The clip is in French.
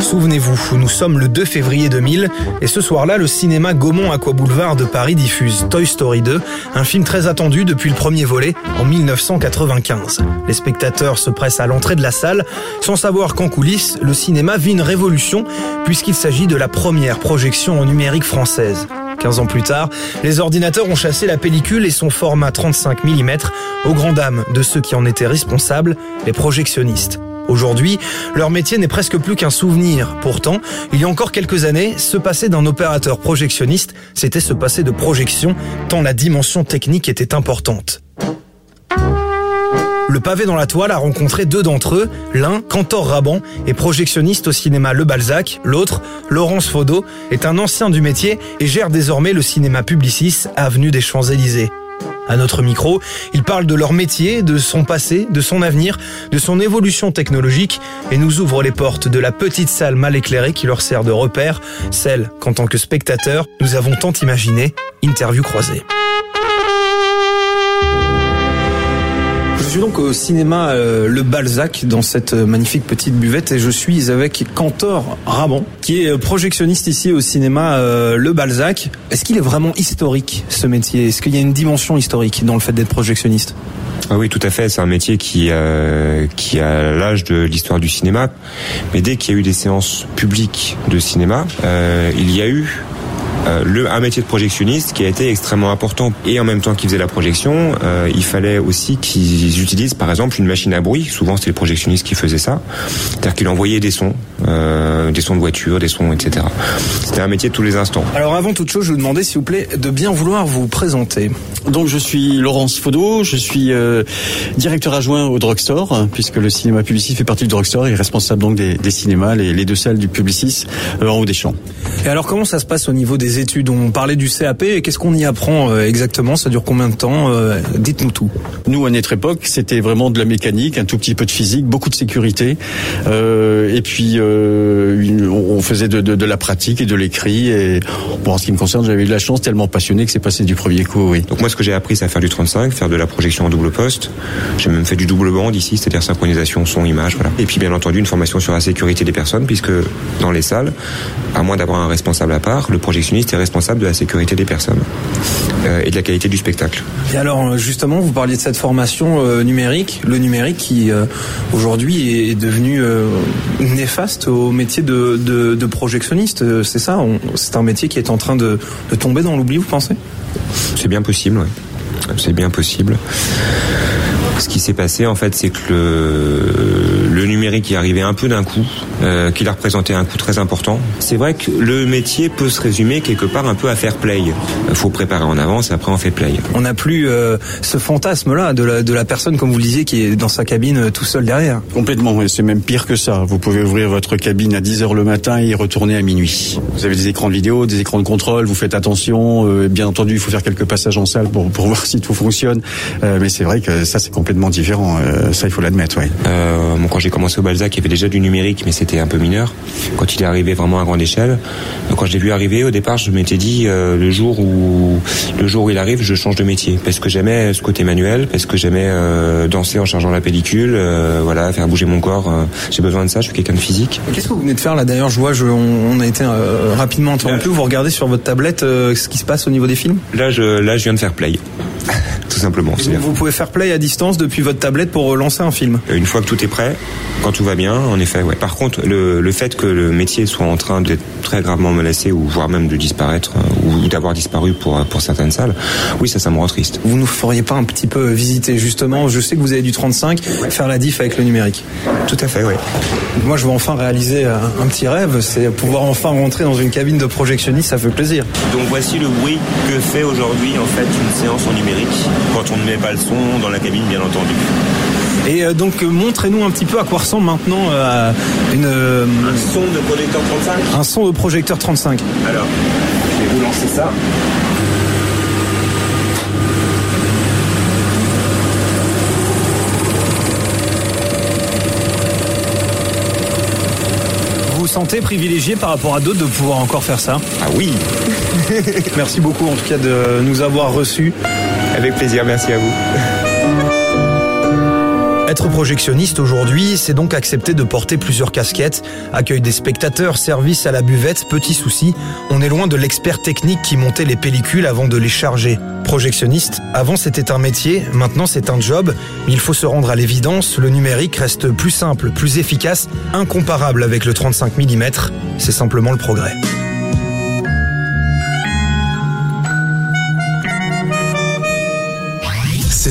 Souvenez-vous, nous sommes le 2 février 2000 et ce soir-là, le cinéma Gaumont Aqua Boulevard de Paris diffuse Toy Story 2, un film très attendu depuis le premier volet en 1995. Les spectateurs se pressent à l'entrée de la salle sans savoir qu'en coulisses, le cinéma vit une révolution puisqu'il s'agit de la première projection en numérique française. 15 ans plus tard, les ordinateurs ont chassé la pellicule et son format 35 mm aux grandes dames de ceux qui en étaient responsables, les projectionnistes. Aujourd'hui, leur métier n'est presque plus qu'un souvenir. Pourtant, il y a encore quelques années, se passer d'un opérateur projectionniste, c'était se passer de projection, tant la dimension technique était importante. Le pavé dans la toile a rencontré deux d'entre eux, l'un, Cantor Raban, est projectionniste au cinéma Le Balzac, l'autre, Laurence Faudot, est un ancien du métier et gère désormais le cinéma Publicis, avenue des Champs-Élysées. À notre micro, ils parlent de leur métier, de son passé, de son avenir, de son évolution technologique et nous ouvrent les portes de la petite salle mal éclairée qui leur sert de repère, celle qu'en tant que spectateur, nous avons tant imaginé, interview croisée. Suis donc au cinéma euh, Le Balzac dans cette euh, magnifique petite buvette et je suis avec Cantor Raban qui est euh, projectionniste ici au cinéma Le Balzac. Est-ce qu'il est vraiment historique ce métier? Est-ce qu'il y a une dimension historique dans le fait d'être projectionniste? Ah oui, tout à fait. C'est un métier qui, qui a l'âge de l'histoire du cinéma. Mais dès qu'il y a eu des séances publiques de cinéma, il y a eu le, un métier de projectionniste qui a été extrêmement important. Et en même temps qu'ils faisaient la projection, euh, il fallait aussi qu'ils utilisent par exemple une machine à bruit. Souvent c'était les projectionnistes qui faisaient ça. C'est-à-dire qu'ils envoyaient des sons, euh, des sons de voiture, des sons, etc. C'était un métier de tous les instants. Alors avant toute chose, je vous demandais s'il vous plaît de bien vouloir vous présenter. Donc je suis Laurence Faudot, je suis euh, directeur adjoint au Drugstore, puisque le cinéma Publicis fait partie du Drugstore et responsable donc des, des cinémas, les, les deux salles du Publicis euh, en haut des champs. Et alors comment ça se passe au niveau des études On parlait du CAP et qu'est-ce qu'on y apprend euh, exactement? Ça dure combien de temps Euh, Dites-nous tout. Nous, à notre époque, c'était vraiment de la mécanique, un tout petit peu de physique, beaucoup de sécurité, euh, et puis on faisait de, de, de la pratique et de l'écrit. Et bon, en ce qui me concerne, j'avais eu de la chance, tellement passionné que c'est passé du premier coup. Oui. Donc moi, ce que j'ai appris, c'est à faire du 35, faire de la projection en double poste. J'ai même fait du double bande ici, c'est-à-dire synchronisation son-image. Voilà. Et puis, bien entendu, une formation sur la sécurité des personnes, puisque dans les salles, à moins d'avoir un responsable à part, le projectionniste est responsable de la sécurité des personnes euh, et de la qualité du spectacle. Et alors euh, justement, vous parliez de cette formation euh, numérique, le numérique qui euh, aujourd'hui est devenu euh, néfaste au métier de, de, de projectionniste. Euh, C'est ça C'est un métier qui est en train de, de tomber dans l'oubli, vous pensez? C'est bien possible, oui. C'est bien possible. Ce qui s'est passé, en fait, c'est que le numérique est arrivé un peu d'un coup, euh, qu'il a représenté un coût très important. C'est vrai que le métier peut se résumer quelque part un peu à faire play. Il faut préparer en avance et après on fait play. On n'a plus euh, ce fantasme-là de la, de la personne, comme vous le disiez, qui est dans sa cabine euh, tout seul derrière. Complètement, et c'est même pire que ça. Vous pouvez ouvrir votre cabine à 10 heures le matin et y retourner à minuit. Vous avez des écrans de vidéo, des écrans de contrôle, vous faites attention. euh, bien entendu, il faut faire quelques passages en salle pour, pour voir si tout fonctionne. Euh, mais c'est vrai que ça, c'est complètement différent. Euh, ça, il faut l'admettre, oui. Euh, quand j'ai commencé au Balzac, il y avait déjà du numérique, mais c'était un peu mineur. Quand il est arrivé vraiment à grande échelle, quand je l'ai vu arriver, au départ, je m'étais dit euh, le jour où le jour où il arrive, je change de métier parce que j'aimais ce côté manuel, parce que j'aimais euh, danser en chargeant la pellicule, euh, voilà, faire bouger mon corps. j'ai besoin de ça. Je suis quelqu'un de physique. Qu'est-ce que vous venez de faire là D'ailleurs, je vois, je, on, on a été rapidement interrompu. Vous regardez sur votre tablette ce qui se passe au niveau des films? Là, je là, je viens de faire play. tout simplement. bien. Vous pouvez faire play à distance depuis votre tablette pour lancer un film. Une fois que tout est prêt, quand tout va bien, en effet, ouais. Par contre, le, le fait que le métier soit en train d'être très gravement menacé ou voire même de disparaître euh, ou d'avoir disparu pour pour certaines salles, oui, ça, ça me rend triste. Vous nous feriez pas un petit peu visiter justement? Je sais que vous avez du 35, faire la diff avec le numérique. Tout à fait, oui. Moi, je veux enfin réaliser un, un petit rêve, c'est pouvoir enfin rentrer dans une cabine de projectionniste, ça fait plaisir. Donc voici le bruit que fait aujourd'hui en fait une séance en numérique quand on ne met pas le son dans la cabine, bien entendu. Et euh, donc, euh, montrez-nous un petit peu à quoi ressemble maintenant euh, une, euh, Un son de projecteur 35. un son de projecteur 35. Alors, je vais vous lancer ça. Vous vous sentez privilégié par rapport à d'autres de pouvoir encore faire ça? Ah oui, Merci beaucoup en tout cas de nous avoir reçus. Avec plaisir, merci à vous. Être projectionniste aujourd'hui, c'est donc accepter de porter plusieurs casquettes. Accueil des spectateurs, service à la buvette, petit souci. On est loin de l'expert technique qui montait les pellicules avant de les charger. Projectionniste, avant c'était un métier, maintenant c'est un job. Mais il faut se rendre à l'évidence, le numérique reste plus simple, plus efficace, incomparable avec le 35 mm. C'est simplement le progrès.